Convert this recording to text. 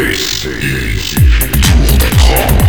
This is Tour